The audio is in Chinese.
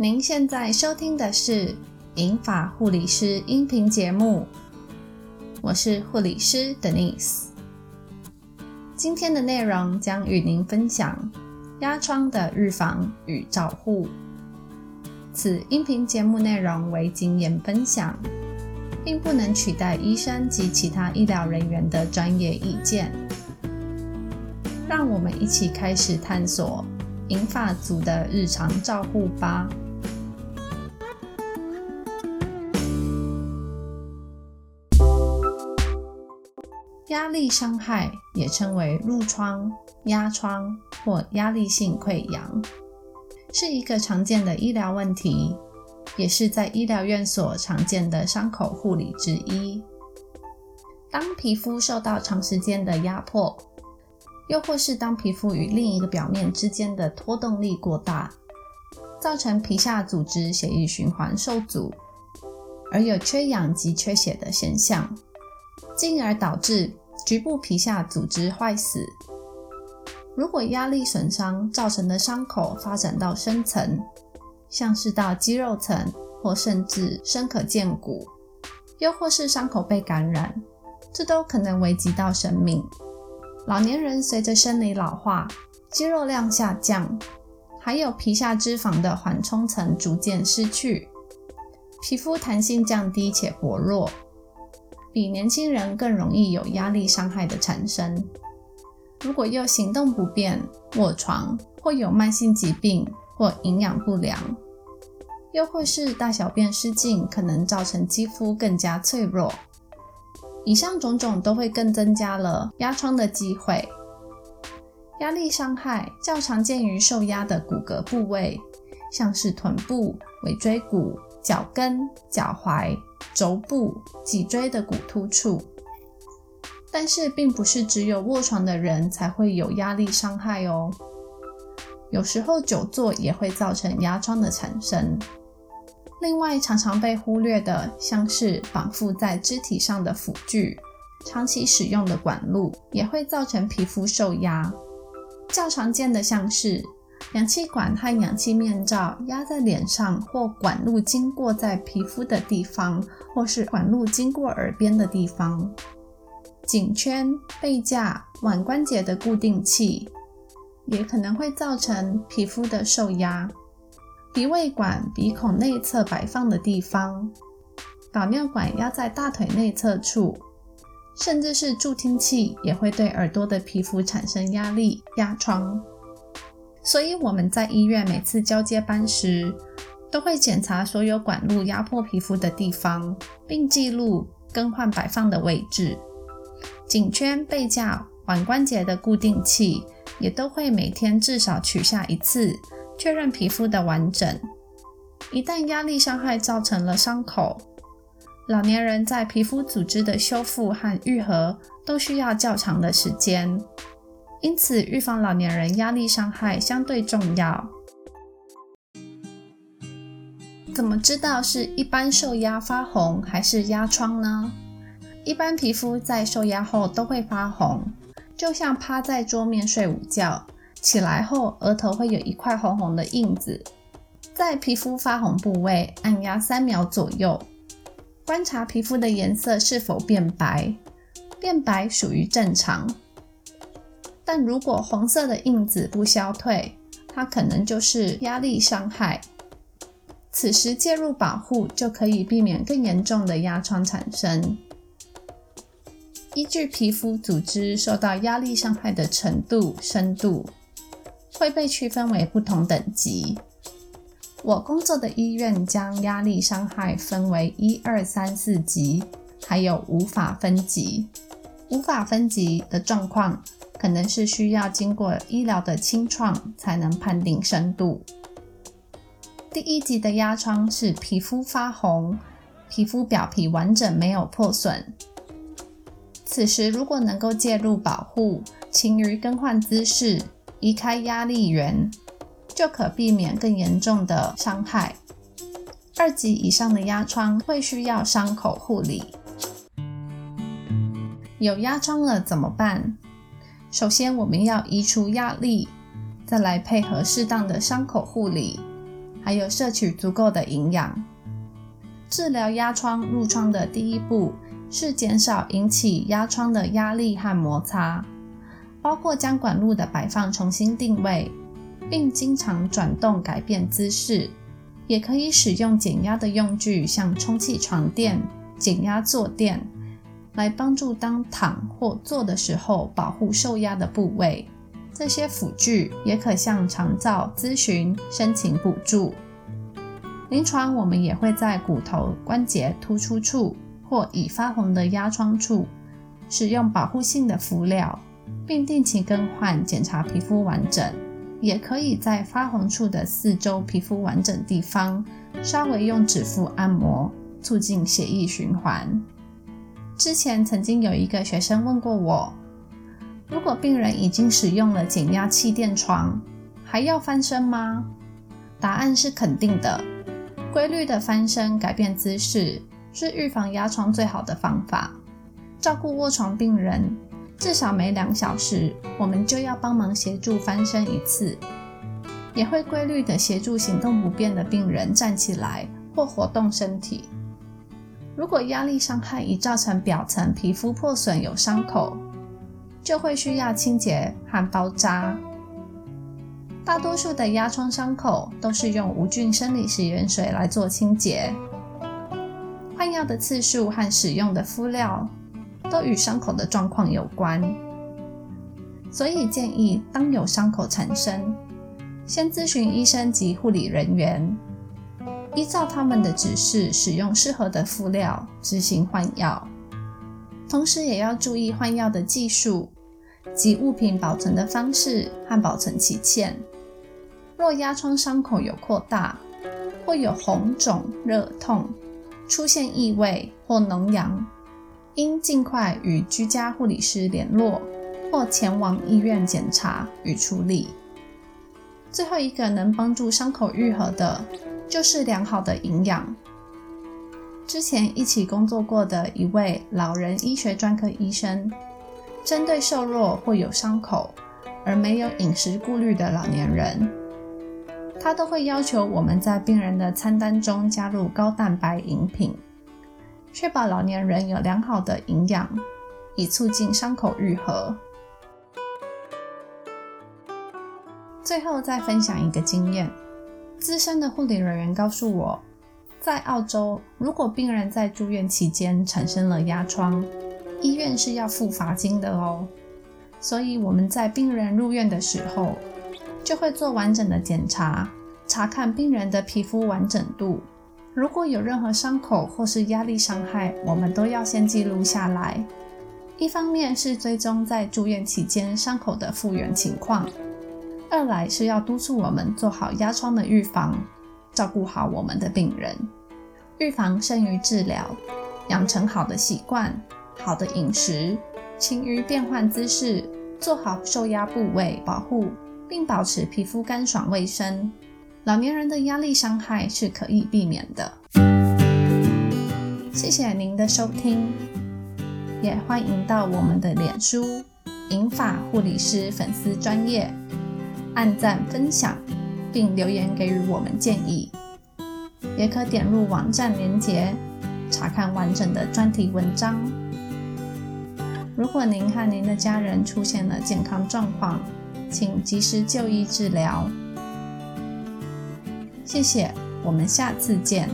您现在收听的是银发护理师音频节目，我是护理师 Denise。今天的内容将与您分享压疮的预防与照护。此音频节目内容为经验分享，并不能取代医生及其他医疗人员的专业意见。让我们一起开始探索银发族的日常照护吧。压力伤害也称为褥疮、压疮或压力性溃疡，是一个常见的医疗问题，也是在医疗院所常见的伤口护理之一。当皮肤受到长时间的压迫，又或是当皮肤与另一个表面之间的拖动力过大，造成皮下组织血液循环受阻，而有缺氧及缺血的现象。进而导致局部皮下组织坏死。如果压力损伤造成的伤口发展到深层，像是到肌肉层，或甚至深可见骨，又或是伤口被感染，这都可能危及到生命。老年人随着生理老化，肌肉量下降，还有皮下脂肪的缓冲层逐渐失去，皮肤弹性降低且薄弱。比年轻人更容易有压力伤害的产生。如果又行动不便、卧床，或有慢性疾病或营养不良，又或是大小便失禁，可能造成肌肤更加脆弱。以上种种都会更增加了压疮的机会。压力伤害较常见于受压的骨骼部位，像是臀部、尾椎骨。脚跟、脚踝、肘部、脊椎的骨突处，但是并不是只有卧床的人才会有压力伤害哦。有时候久坐也会造成压疮的产生。另外，常常被忽略的，像是绑缚在肢体上的辅具、长期使用的管路，也会造成皮肤受压。较常见的像是。氧气管和氧气面罩压在脸上，或管路经过在皮肤的地方，或是管路经过耳边的地方。颈圈、背架、腕关节的固定器也可能会造成皮肤的受压。鼻胃管鼻孔内侧摆放的地方，导尿管压在大腿内侧处，甚至是助听器也会对耳朵的皮肤产生压力、压疮。所以我们在医院每次交接班时，都会检查所有管路压迫皮肤的地方，并记录更换摆放的位置。颈圈、背架、腕关节的固定器也都会每天至少取下一次，确认皮肤的完整。一旦压力伤害造成了伤口，老年人在皮肤组织的修复和愈合都需要较长的时间。因此，预防老年人压力伤害相对重要。怎么知道是一般受压发红还是压疮呢？一般皮肤在受压后都会发红，就像趴在桌面睡午觉，起来后额头会有一块红红的印子。在皮肤发红部位按压三秒左右，观察皮肤的颜色是否变白，变白属于正常。但如果红色的印子不消退，它可能就是压力伤害。此时介入保护，就可以避免更严重的压疮产生。依据皮肤组织受到压力伤害的程度、深度，会被区分为不同等级。我工作的医院将压力伤害分为一二三四级，还有无法分级。无法分级的状况。可能是需要经过医疗的清创才能判定深度。第一级的压疮是皮肤发红，皮肤表皮完整没有破损。此时如果能够介入保护，勤于更换姿势，移开压力源，就可避免更严重的伤害。二级以上的压疮会需要伤口护理。有压疮了怎么办？首先，我们要移除压力，再来配合适当的伤口护理，还有摄取足够的营养。治疗压疮、褥疮的第一步是减少引起压疮的压力和摩擦，包括将管路的摆放重新定位，并经常转动改变姿势。也可以使用减压的用具，像充气床垫、减压坐垫，来帮助当躺或坐的时候保护受压的部位。这些辅具也可向长照咨询申请补助。临床我们也会在骨头关节突出处或已发红的压疮处使用保护性的敷料，并定期更换，检查皮肤完整。也可以在发红处的四周皮肤完整地方稍微用指腹按摩，促进血液循环。之前曾经有一个学生问过我，如果病人已经使用了减压气垫床，还要翻身吗？答案是肯定的。规律的翻身，改变姿势，是预防压疮最好的方法。照顾卧床病人，至少每两小时，我们就要帮忙协助翻身一次，也会规律的协助行动不便的病人站起来或活动身体。如果压力伤害已造成表层皮肤破损有伤口，就会需要清洁和包扎。大多数的压疮伤口都是用无菌生理食盐水来做清洁。换药的次数和使用的敷料都与伤口的状况有关，所以建议当有伤口产生，先咨询医生及护理人员，依照他们的指示使用适合的敷料执行换药。同时也要注意换药的技术及物品保存的方式和保存期限。若压疮伤口有扩大，或有红肿、热痛、出现异味或脓疡，应尽快与居家护理师联络，或前往医院检查与处理。最后一个能帮助伤口愈合的，就是良好的营养。之前一起工作过的一位老人医学专科医生，针对瘦弱或有伤口而没有饮食顾虑的老年人。他都会要求我们在病人的餐单中加入高蛋白饮品，确保老年人有良好的营养，以促进伤口愈合。最后再分享一个经验：资深的护理人员告诉我，在澳洲，如果病人在住院期间产生了压疮，医院是要付罚金的哦。所以我们在病人入院的时候。就会做完整的检查，查看病人的皮肤完整度。如果有任何伤口或是压力伤害，我们都要先记录下来。一方面是追踪在住院期间伤口的复原情况，二来是要督促我们做好压疮的预防，照顾好我们的病人。预防胜于治疗，养成好的习惯、好的饮食，勤于变换姿势，做好受压部位保护。并保持皮肤干爽卫生，老年人的压力伤害是可以避免的。谢谢您的收听，也欢迎到我们的脸书“银发护理师粉丝专业”按赞分享，并留言给予我们建议。也可点入网站链接，查看完整的专题文章。如果您和您的家人出现了健康状况，请及时就医治疗。谢谢，我们下次见。